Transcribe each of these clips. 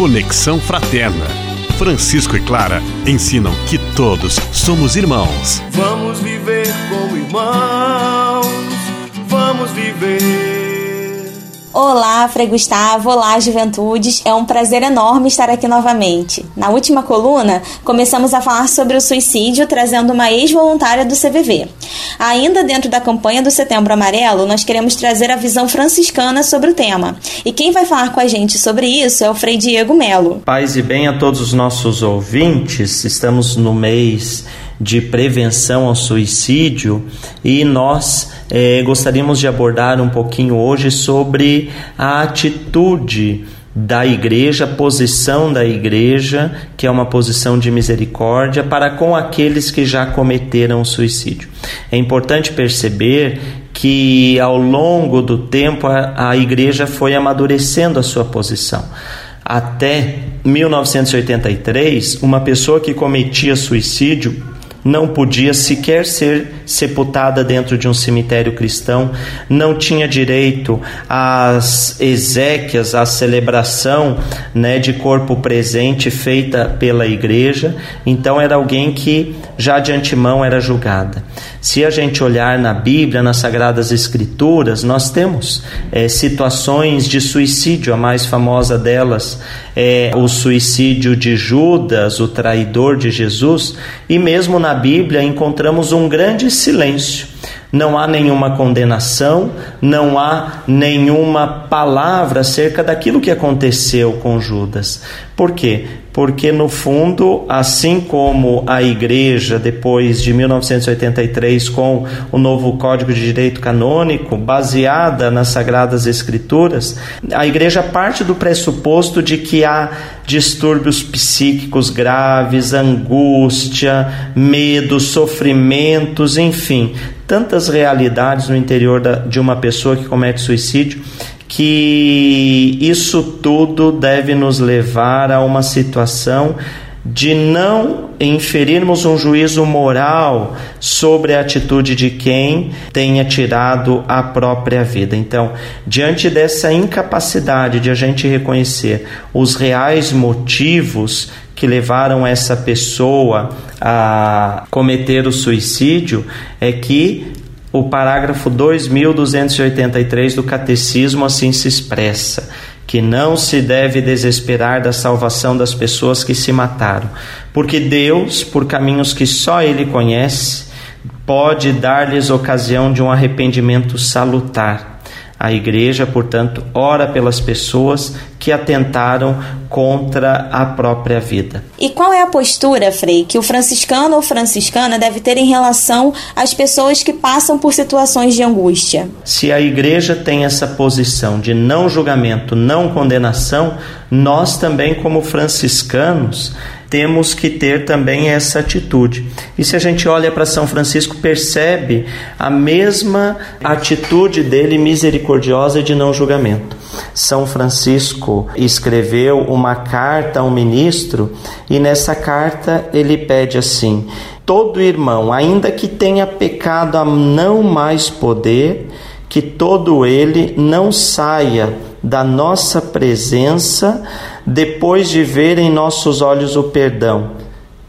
Conexão Fraterna. Francisco e Clara ensinam que todos somos irmãos. Vamos viver como irmãos. Vamos viver Olá, Frei Gustavo, olá, juventudes. É um prazer enorme estar aqui novamente. Na última coluna, começamos a falar sobre o suicídio, trazendo uma ex-voluntária do CVV. Ainda dentro da campanha do Setembro Amarelo, nós queremos trazer a visão franciscana sobre o tema. E quem vai falar com a gente sobre isso é o Frei Diego Melo. Paz e bem a todos os nossos ouvintes. Estamos no mês de prevenção ao suicídio e nós é, gostaríamos de abordar um pouquinho hoje sobre a atitude da igreja, a posição da igreja, que é uma posição de misericórdia para com aqueles que já cometeram suicídio. É importante perceber que ao longo do tempo a, a igreja foi amadurecendo a sua posição. Até 1983, uma pessoa que cometia suicídio não podia sequer ser sepultada dentro de um cemitério cristão, não tinha direito às exéquias, à celebração né, de corpo presente feita pela igreja, então era alguém que já de antemão era julgada. Se a gente olhar na Bíblia, nas Sagradas Escrituras, nós temos é, situações de suicídio, a mais famosa delas é o suicídio de Judas, o traidor de Jesus, e mesmo na Bíblia encontramos um grande silêncio. Não há nenhuma condenação, não há nenhuma palavra acerca daquilo que aconteceu com Judas. Por quê? Porque, no fundo, assim como a igreja, depois de 1983, com o novo Código de Direito Canônico, baseada nas Sagradas Escrituras, a igreja parte do pressuposto de que há distúrbios psíquicos graves, angústia, medo, sofrimentos, enfim, tantas realidades no interior da, de uma pessoa que comete suicídio que isso tudo deve nos levar a uma situação de não inferirmos um juízo moral sobre a atitude de quem tenha tirado a própria vida. Então, diante dessa incapacidade de a gente reconhecer os reais motivos que levaram essa pessoa a cometer o suicídio é que o parágrafo 2283 do Catecismo assim se expressa: que não se deve desesperar da salvação das pessoas que se mataram, porque Deus, por caminhos que só Ele conhece, pode dar-lhes ocasião de um arrependimento salutar a igreja, portanto, ora pelas pessoas que atentaram contra a própria vida. E qual é a postura, Frei, que o franciscano ou franciscana deve ter em relação às pessoas que passam por situações de angústia? Se a igreja tem essa posição de não julgamento, não condenação, nós também, como franciscanos, temos que ter também essa atitude. E se a gente olha para São Francisco, percebe a mesma atitude dele misericordiosa de não julgamento. São Francisco escreveu uma carta a um ministro e nessa carta ele pede assim: todo irmão, ainda que tenha pecado a não mais poder, que todo ele não saia da nossa presença depois de ver em nossos olhos o perdão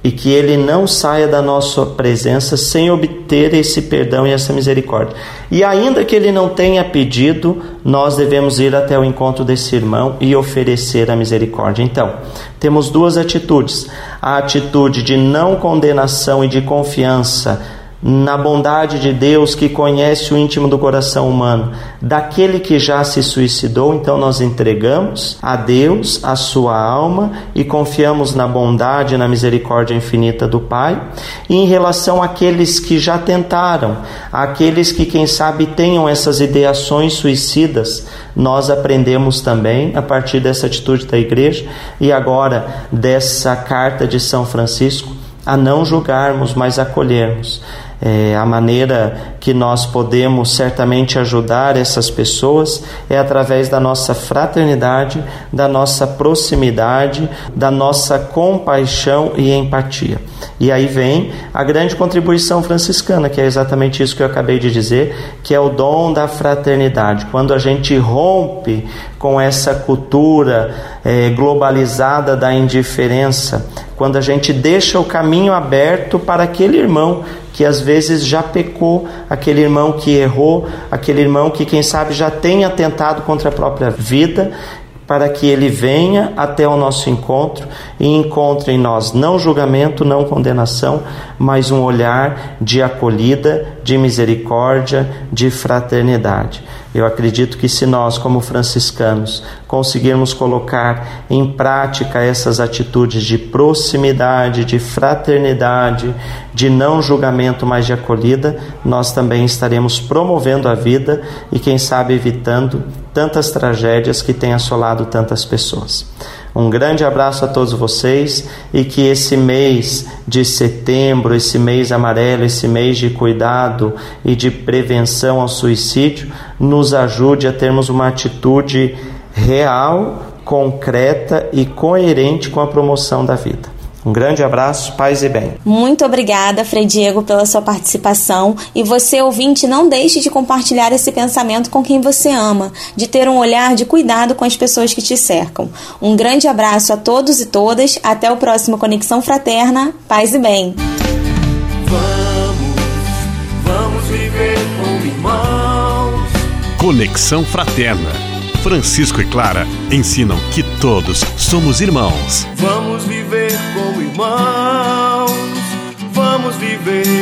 e que ele não saia da nossa presença sem obter esse perdão e essa misericórdia. E ainda que ele não tenha pedido, nós devemos ir até o encontro desse irmão e oferecer a misericórdia. Então, temos duas atitudes: a atitude de não condenação e de confiança na bondade de Deus que conhece o íntimo do coração humano, daquele que já se suicidou, então nós entregamos a Deus a sua alma e confiamos na bondade e na misericórdia infinita do Pai. E em relação àqueles que já tentaram, aqueles que quem sabe tenham essas ideações suicidas, nós aprendemos também a partir dessa atitude da igreja e agora dessa carta de São Francisco a não julgarmos, mas acolhermos é, a maneira que nós podemos certamente ajudar essas pessoas é através da nossa fraternidade, da nossa proximidade, da nossa compaixão e empatia. E aí vem a grande contribuição franciscana, que é exatamente isso que eu acabei de dizer, que é o dom da fraternidade. Quando a gente rompe com essa cultura é, globalizada da indiferença, quando a gente deixa o caminho aberto para aquele irmão que às vezes já pecou, aquele irmão que errou, aquele irmão que, quem sabe, já tem atentado contra a própria vida, para que ele venha até o nosso encontro e encontre em nós não julgamento, não condenação, mas um olhar de acolhida, de misericórdia, de fraternidade. Eu acredito que se nós, como franciscanos, conseguirmos colocar em prática essas atitudes de proximidade, de fraternidade, de não julgamento, mas de acolhida, nós também estaremos promovendo a vida e, quem sabe, evitando tantas tragédias que têm assolado tantas pessoas. Um grande abraço a todos vocês e que esse mês de setembro, esse mês amarelo, esse mês de cuidado e de prevenção ao suicídio, nos ajude a termos uma atitude real, concreta e coerente com a promoção da vida. Um grande abraço, paz e bem. Muito obrigada, Frei Diego, pela sua participação. E você, ouvinte, não deixe de compartilhar esse pensamento com quem você ama, de ter um olhar de cuidado com as pessoas que te cercam. Um grande abraço a todos e todas. Até o próximo Conexão Fraterna. Paz e bem. Vamos, vamos viver como irmãos. Conexão Fraterna. Francisco e Clara ensinam que todos somos irmãos. Vamos viver como irmãos. Vamos viver.